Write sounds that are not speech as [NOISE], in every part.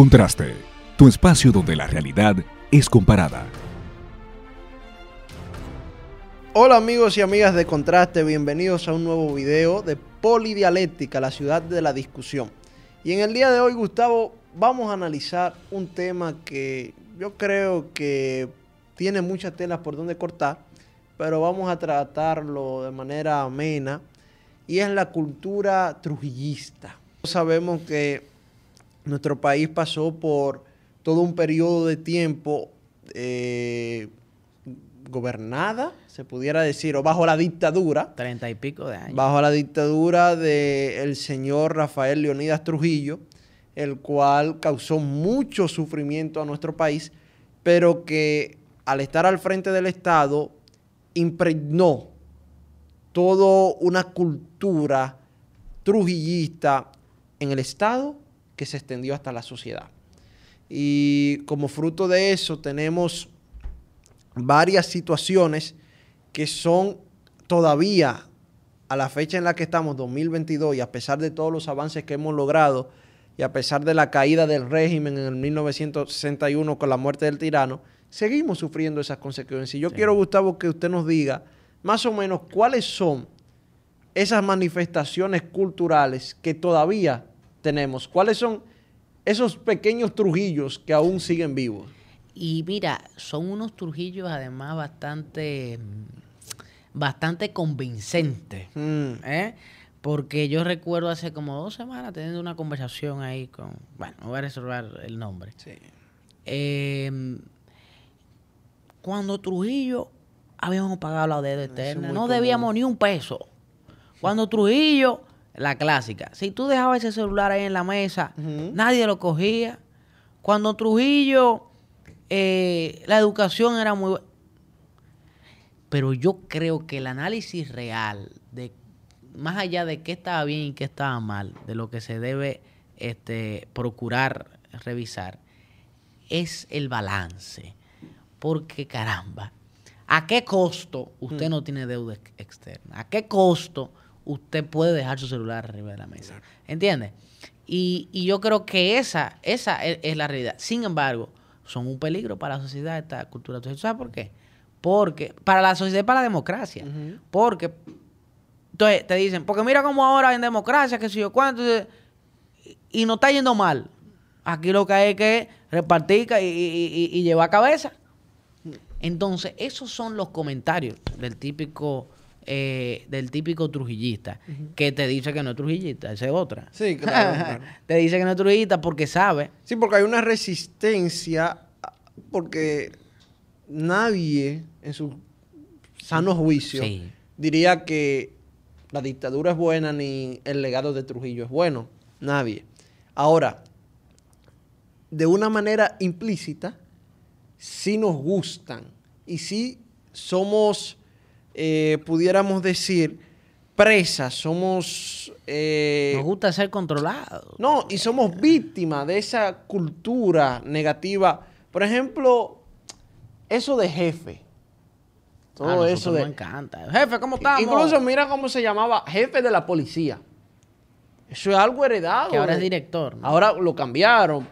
Contraste, tu espacio donde la realidad es comparada. Hola amigos y amigas de Contraste, bienvenidos a un nuevo video de Polidialéctica, la ciudad de la discusión. Y en el día de hoy, Gustavo, vamos a analizar un tema que yo creo que tiene muchas telas por donde cortar, pero vamos a tratarlo de manera amena, y es la cultura trujillista. Sabemos que nuestro país pasó por todo un periodo de tiempo eh, gobernada, se pudiera decir, o bajo la dictadura. Treinta y pico de años. Bajo la dictadura del señor Rafael Leonidas Trujillo, el cual causó mucho sufrimiento a nuestro país, pero que al estar al frente del Estado impregnó toda una cultura trujillista en el Estado que se extendió hasta la sociedad. Y como fruto de eso tenemos varias situaciones que son todavía a la fecha en la que estamos, 2022, y a pesar de todos los avances que hemos logrado, y a pesar de la caída del régimen en el 1961 con la muerte del tirano, seguimos sufriendo esas consecuencias. Y yo quiero, Gustavo, que usted nos diga más o menos cuáles son esas manifestaciones culturales que todavía tenemos, cuáles son esos pequeños trujillos que aún siguen vivos. Y mira, son unos trujillos además bastante, bastante convincentes. Mm. ¿eh? Porque yo recuerdo hace como dos semanas teniendo una conversación ahí con, bueno, no voy a resolver el nombre. Sí. Em, cuando Trujillo habíamos pagado la deuda eterna, no debíamos ni un peso. Cuando Trujillo, la clásica, si tú dejabas ese celular ahí en la mesa, nadie lo cogía. Cuando Trujillo, eh, la educación era muy... Pero yo creo que el análisis real de más allá de qué estaba bien y qué estaba mal, de lo que se debe este, procurar revisar, es el balance. Porque caramba, ¿a qué costo usted mm. no tiene deuda externa? ¿A qué costo usted puede dejar su celular arriba de la mesa? ¿Entiende? Y, yo creo que esa, esa es, la realidad. Sin embargo, son un peligro para la sociedad esta cultura. ¿Sabes por qué? Porque, para la sociedad y para la democracia. Porque entonces te dicen, porque mira cómo ahora en democracia, que si yo cuánto, y no está yendo mal. Aquí lo que hay que repartir y, llevar cabeza. Entonces, esos son los comentarios del típico eh, del típico trujillista, que te dice que no es trujillista, esa es otra. Sí, [LAUGHS] claro. te dice que no es trujillista porque sabe. Sí, porque hay una resistencia, porque nadie en su sano juicio diría que la dictadura es buena ni el legado de Trujillo es bueno. Nadie. Ahora, de una manera implícita, sí nos gustan y sí somos, eh, pudiéramos decir, presas, somos... Eh, nos gusta ser controlados. No, y somos víctimas de esa cultura negativa. Por ejemplo, eso de jefe. Todo ah, eso de... me encanta. Jefe, ¿cómo estamos? Incluso mira cómo se llamaba, jefe de la policía. Eso es algo heredado. Que ahora es director. Ahora lo cambiaron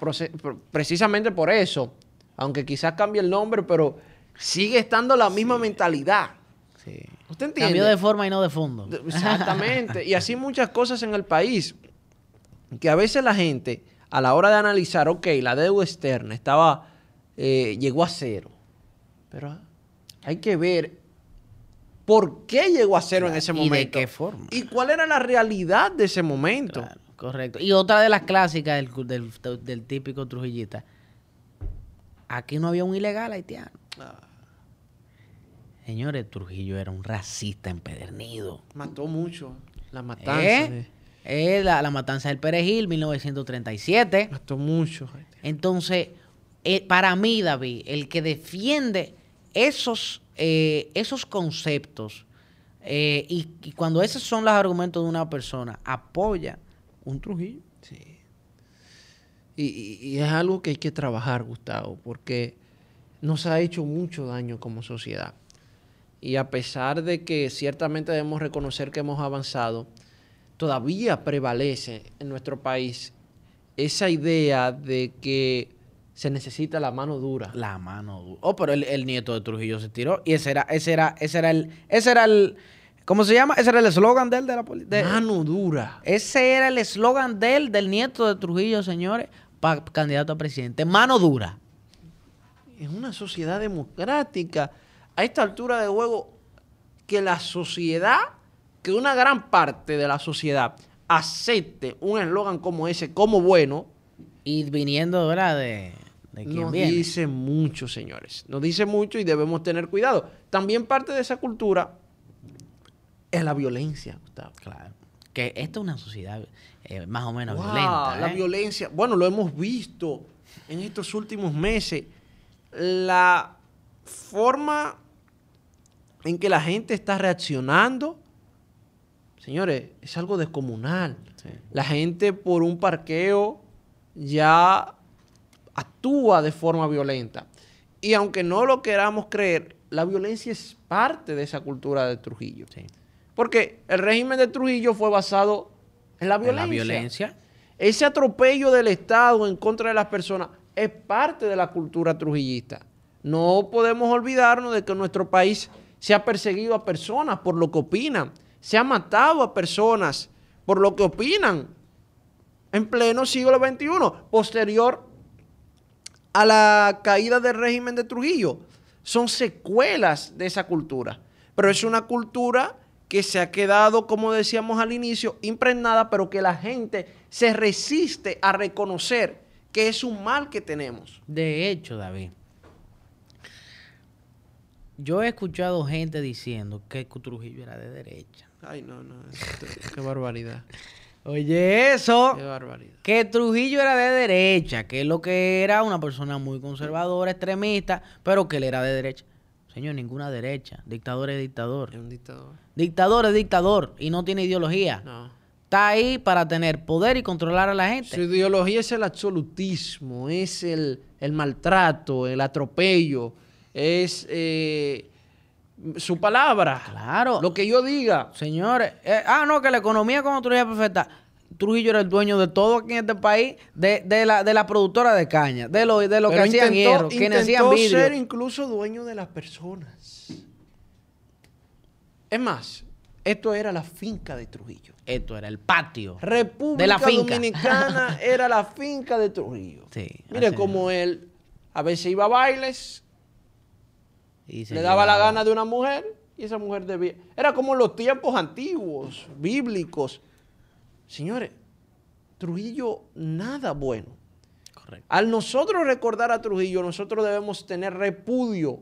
precisamente por eso. Aunque quizás cambie el nombre, pero sigue estando la misma mentalidad. Sí. ¿Usted entiende? Cambió de forma y no de fondo. Exactamente. y así muchas cosas en el país. Que a veces la gente, a la hora de analizar, ok, la deuda externa estaba, eh, llegó a cero. Pero hay que ver por qué llegó a cero en ese momento. ¿Y de qué forma? ¿Y cuál era la realidad de ese momento? correcto. Y otra de las clásicas del, típico trujillita. Aquí no había un ilegal haitiano. Ah. Señores, Trujillo era un racista empedernido. Mató mucho. La matanza. ¿Eh? Eh, la, matanza del Perejil, 1937. Mató mucho. Entonces, eh, para mí, David, el que defiende esos eh, esos conceptos, eh, y, cuando esos son los argumentos de una persona, apoya un Trujillo. Sí. Y, es algo que hay que trabajar, Gustavo, porque nos ha hecho mucho daño como sociedad. Y a pesar de que ciertamente debemos reconocer que hemos avanzado, todavía prevalece en nuestro país esa idea de que se necesita la mano dura. La mano dura. Oh, pero el, el nieto de Trujillo se tiró. Y ese era, ese era, ese era el, ese era el, ¿cómo se llama? Ese era el eslogan de él de la política. Mano dura. Ese era el eslogan de él, del nieto de Trujillo, señores, para candidato a presidente. Mano dura. En una sociedad democrática, a esta altura de juego, que la sociedad, que una gran parte de la sociedad acepte un eslogan como ese como bueno, Y viniendo, ¿verdad? De, de nos viene. dice mucho, señores. Nos dice mucho y debemos tener cuidado. También parte de esa cultura es la violencia, Gustavo. Claro. Que esta es una sociedad eh, más o menos Wow, violenta. La ¿eh? violencia. Bueno, lo hemos visto en estos últimos meses. La forma en que la gente está reaccionando, señores, es algo descomunal. Sí. La gente por un parqueo ya actúa de forma violenta. Y aunque no lo queramos creer, la violencia es parte de esa cultura de Trujillo. Sí. Porque el régimen de Trujillo fue basado en la En violencia. La violencia. Ese atropello del Estado en contra de las personas es parte de la cultura trujillista. No podemos olvidarnos de que en nuestro país se ha perseguido a personas por lo que opinan. Se ha matado a personas por lo que opinan. En pleno siglo XXI, posterior a la caída del régimen de Trujillo. Son secuelas de esa cultura. Pero es una cultura que se ha quedado, como decíamos al inicio, impregnada, pero que la gente se resiste a reconocer que es un mal que tenemos. De hecho, David, yo he escuchado gente diciendo que Trujillo era de derecha. Ay, no, no. Qué barbaridad. Oye, eso. Qué barbaridad. Que Trujillo era de derecha, que lo que era una persona muy conservadora, extremista, pero que él era de derecha. Señor, ninguna derecha. Dictador es dictador. Es un dictador. Dictador es dictador y no tiene ideología. No. Está ahí para tener poder y controlar a la gente. Su ideología es el absolutismo, es el, el maltrato, el atropello, es eh, su palabra. Claro. Lo que yo diga. Señores, eh, ah, no, que la economía como Trujillo es perfecta. Trujillo era el dueño de todo aquí en este país, de, de la, de la productora de caña, de lo, de lo que hacían hierro, quienes hacían vidrio. ser incluso dueño de las personas. Es más, esto era la finca de Trujillo. Esto era el patio. República De la finca. Dominicana [LAUGHS] era la finca de Trujillo. Sí, Mire cómo él a veces iba a bailes, Y se le daba la gana de una mujer y esa mujer debía. Era como en los tiempos antiguos, bíblicos. Señores, Trujillo, nada bueno. Correcto. Al nosotros recordar a Trujillo, nosotros debemos tener repudio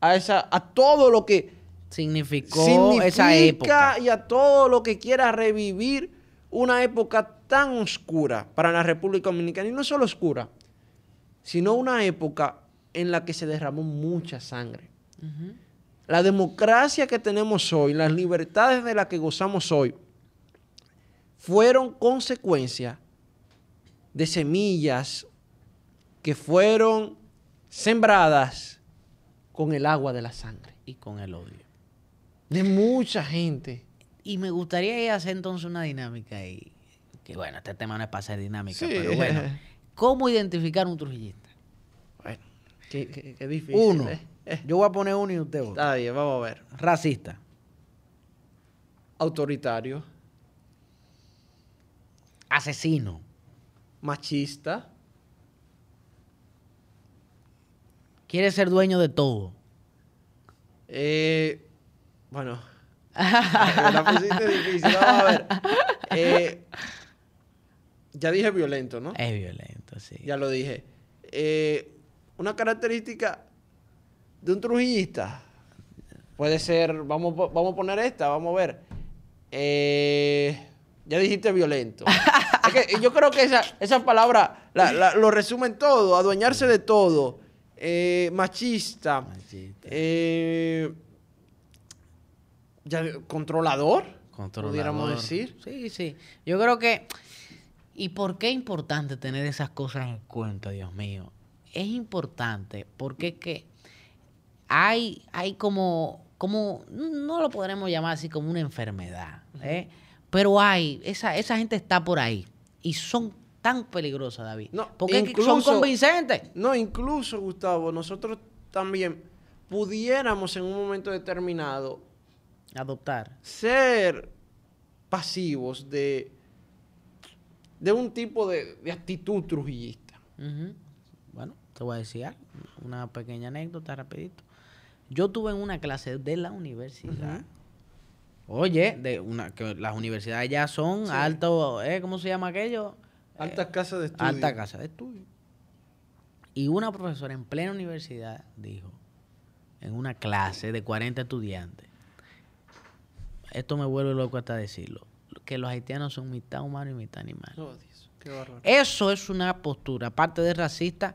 a, esa, a todo lo que Significó significa esa época. y a todo lo que quiera revivir una época tan oscura para la República Dominicana. Y no solo oscura, sino una época en la que se derramó mucha sangre. La democracia que tenemos hoy, las libertades de las que gozamos hoy, fueron consecuencia de semillas que fueron sembradas con el agua de la sangre. Y con el odio. De mucha gente. Y me gustaría hacer entonces una dinámica ahí. Que bueno, este tema no es para hacer dinámica, Sí. pero bueno. [LAUGHS] ¿Cómo identificar un trujillista? Bueno, qué, qué- qué difícil. Uno. ¿eh? Eh, Yo voy a poner uno y usted otro. Está bien, vamos a ver. Racista. Autoritario, Asesino. machista, Quiere ser dueño de todo. eh, bueno, me [LAUGHS] la pusiste difícil. Vamos a ver. Eh, ya dije violento, ¿no? Es violento, sí. Ya lo dije. Eh, una característica de un trujillista puede ser, vamos, a- vamos a poner esta, vamos a ver. Eh, ya dijiste violento. Es que yo creo que esa, esa palabra la- la- lo resumen todo, adueñarse de todo. Eh, machista. Machista. Eh, ya, controlador, Controlador. pudiéramos decir. Sí, sí. Yo creo que... ¿Y por qué es importante tener esas cosas en cuenta, Dios mío? Es importante porque es que hay, hay como, como, no lo podremos llamar así como una enfermedad, ¿eh? pero hay, esa, esa gente está por ahí y son tan peligrosa, David. No, porque incluso- son convincentes. No, incluso, Gustavo, nosotros también pudiéramos en un momento determinado Adoptar. ser pasivos de, de un tipo de, de actitud trujillista. Bueno, te voy a decir algo, una pequeña anécdota rapidito. Yo tuve en una clase de la universidad. Oye, de una que las universidades ya son alto, ¿eh? ¿cómo se llama aquello? Altas casas de estudio. Alta casa de estudio. Y una profesora en plena universidad dijo, en una clase de 40 estudiantes, esto me vuelve loco hasta decirlo, que los haitianos son mitad humanos y mitad animal. Oh, Dios, qué bárbaro. Eso es una postura, aparte de racista,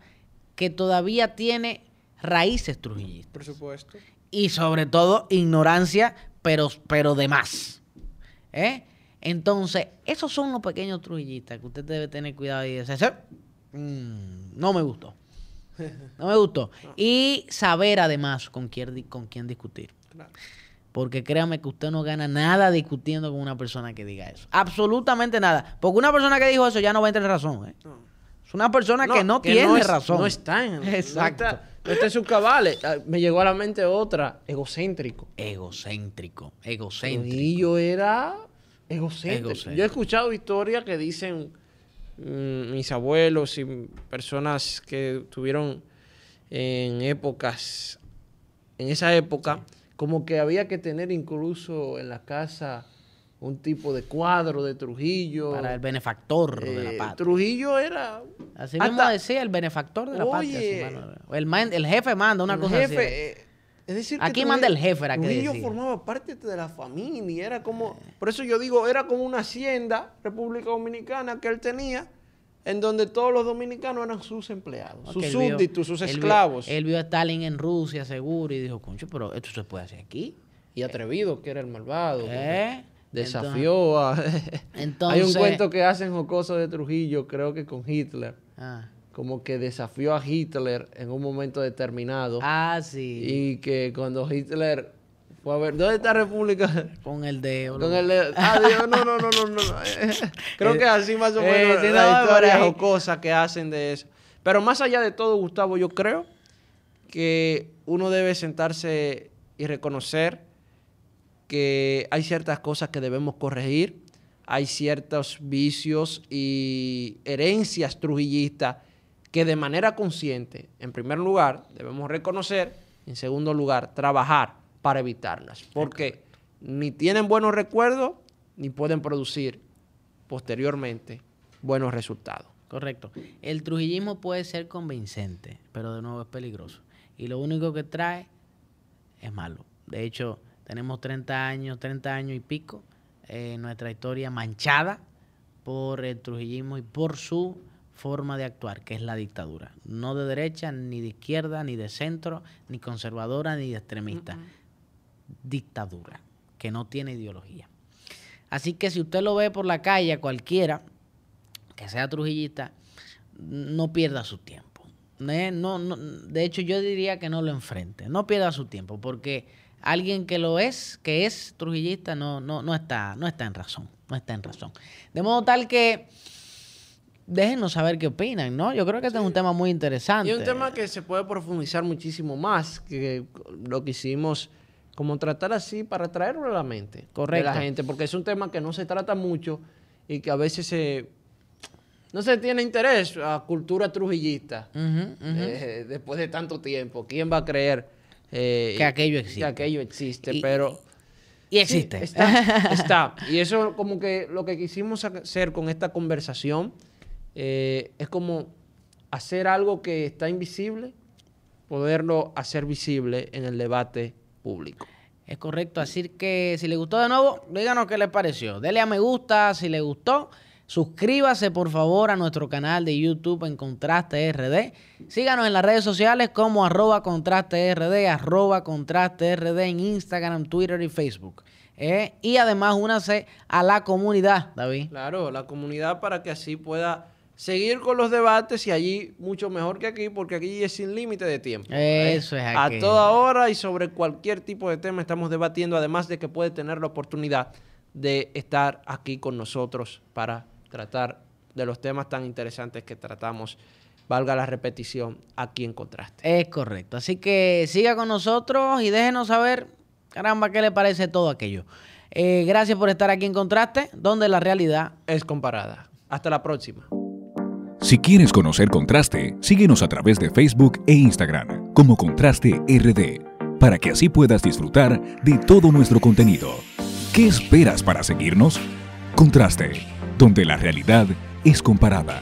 que todavía tiene raíces trujillistas. Por supuesto. Y sobre todo ignorancia, pero, pero de más. ¿Eh? Entonces, esos son los pequeños trujillistas que usted debe tener cuidado y decir, "Sí, mm, no me gustó. No me gustó. [LAUGHS] Y saber además con quién, con quién discutir. Claro. Porque créame que usted no gana nada discutiendo con una persona que diga eso. Absolutamente nada. Porque una persona que dijo eso ya no va a tener razón. ¿eh? No. Es una persona que no tiene no es- razón. No está en, Exacto. No está, no está en sus cabales. Ah, Me llegó a la mente otra, egocéntrico. Egocéntrico. Egocéntrico. Trujillo era egocéntrico. Egocéntrico. Yo he escuchado historias que dicen mm, mis abuelos y personas que tuvieron en épocas, en esa época, como que había que tener incluso en la casa un tipo de cuadro de Trujillo. Para el benefactor de la Eh, patria. Trujillo era Así hasta- mismo decía el benefactor de la patria. Oye. el, man- el jefe manda una el cosa jefe, así. eh, es decir, Aquí manda el jefe, era que Trujillo formaba parte de la familia, era como, por eso yo digo, era como una hacienda República Dominicana que él tenía, en donde todos los dominicanos eran sus empleados, sus súbditos, sus él vio- esclavos. Él vio a Stalin en Rusia, seguro, y dijo, concho, pero esto se puede hacer aquí. y atrevido, que era el malvado. ¿Eh? Desafió a... Entonces- [LAUGHS] Hay un cuento que hacen jocoso de Trujillo, creo que con Hitler, Ah, como que desafió a Hitler en un momento determinado. Ah, sí. Y que cuando Hitler fue a ver, ¿dónde está República? Con el dedo. Con el de- ah, Dios, no, no, no, no, no. [LAUGHS] Creo que así más o Eh, menos sí, no, la historia que hacen de eso. Pero más allá de todo, Gustavo, yo creo que uno debe sentarse y reconocer que hay ciertas cosas que debemos corregir, hay ciertos vicios y herencias trujillistas que de manera consciente, en primer lugar, debemos reconocer, en segundo lugar, trabajar para evitarlas, porque ni tienen buenos recuerdos ni pueden producir posteriormente buenos resultados. Correcto. El trujillismo puede ser convincente, pero de nuevo es peligroso. Y lo único que trae es malo. De hecho, tenemos 30 años, 30 años y pico, eh, nuestra historia manchada por el trujillismo y por su forma de actuar, que es la dictadura. No de derecha, ni de izquierda, ni de centro, ni conservadora, ni de extremista. Dictadura, que no tiene ideología. Así que si usted lo ve por la calle, cualquiera, que sea trujillista, no pierda su tiempo. Eh, No, no, de hecho, yo diría que no lo enfrente. No pierda su tiempo, porque alguien que lo es, que es trujillista, no, no, no, está, no está en razón. No está en razón. De modo tal que déjenos saber qué opinan, ¿no? Yo creo que este es un tema muy interesante. Y un tema que se puede profundizar muchísimo más, que lo que hicimos como tratar así para traerlo a la mente Correcto. de la gente, porque es un tema que no se trata mucho y que a veces se, no se tiene interés a cultura trujillista eh, después de tanto tiempo. ¿Quién va a creer eh, Que aquello existe. Que aquello existe, Y- pero... Y existe. Sí, está, [LAUGHS] está. Y eso como que lo que quisimos hacer con esta conversación eh, es como hacer algo que está invisible, poderlo hacer visible en el debate público. Es correcto. Así que si le gustó de nuevo, díganos qué le pareció. Dele a me gusta si le gustó. Suscríbase por favor a nuestro canal de YouTube en Contraste RD. Síganos en las redes sociales como arroba Contraste RD, arroba Contraste RD en Instagram, Twitter y Facebook. Eh, Y además únase a la comunidad, David. Claro, la comunidad para que así pueda seguir con los debates y allí mucho mejor que aquí, porque aquí es sin límite de tiempo. Eso es A aquí. toda hora y sobre cualquier tipo de tema estamos debatiendo, además de que puede tener la oportunidad de estar aquí con nosotros para tratar de los temas tan interesantes que tratamos, valga la repetición, aquí en Contraste. Es correcto. Así que siga con nosotros y déjenos saber, caramba, qué le parece todo aquello. Eh, gracias por estar aquí en Contraste, donde la realidad es comparada. Hasta la próxima. Si quieres conocer Contraste, síguenos a través de Facebook e Instagram como Contraste RD, para que así puedas disfrutar de todo nuestro contenido. ¿Qué esperas para seguirnos? Contraste, donde la realidad es comparada.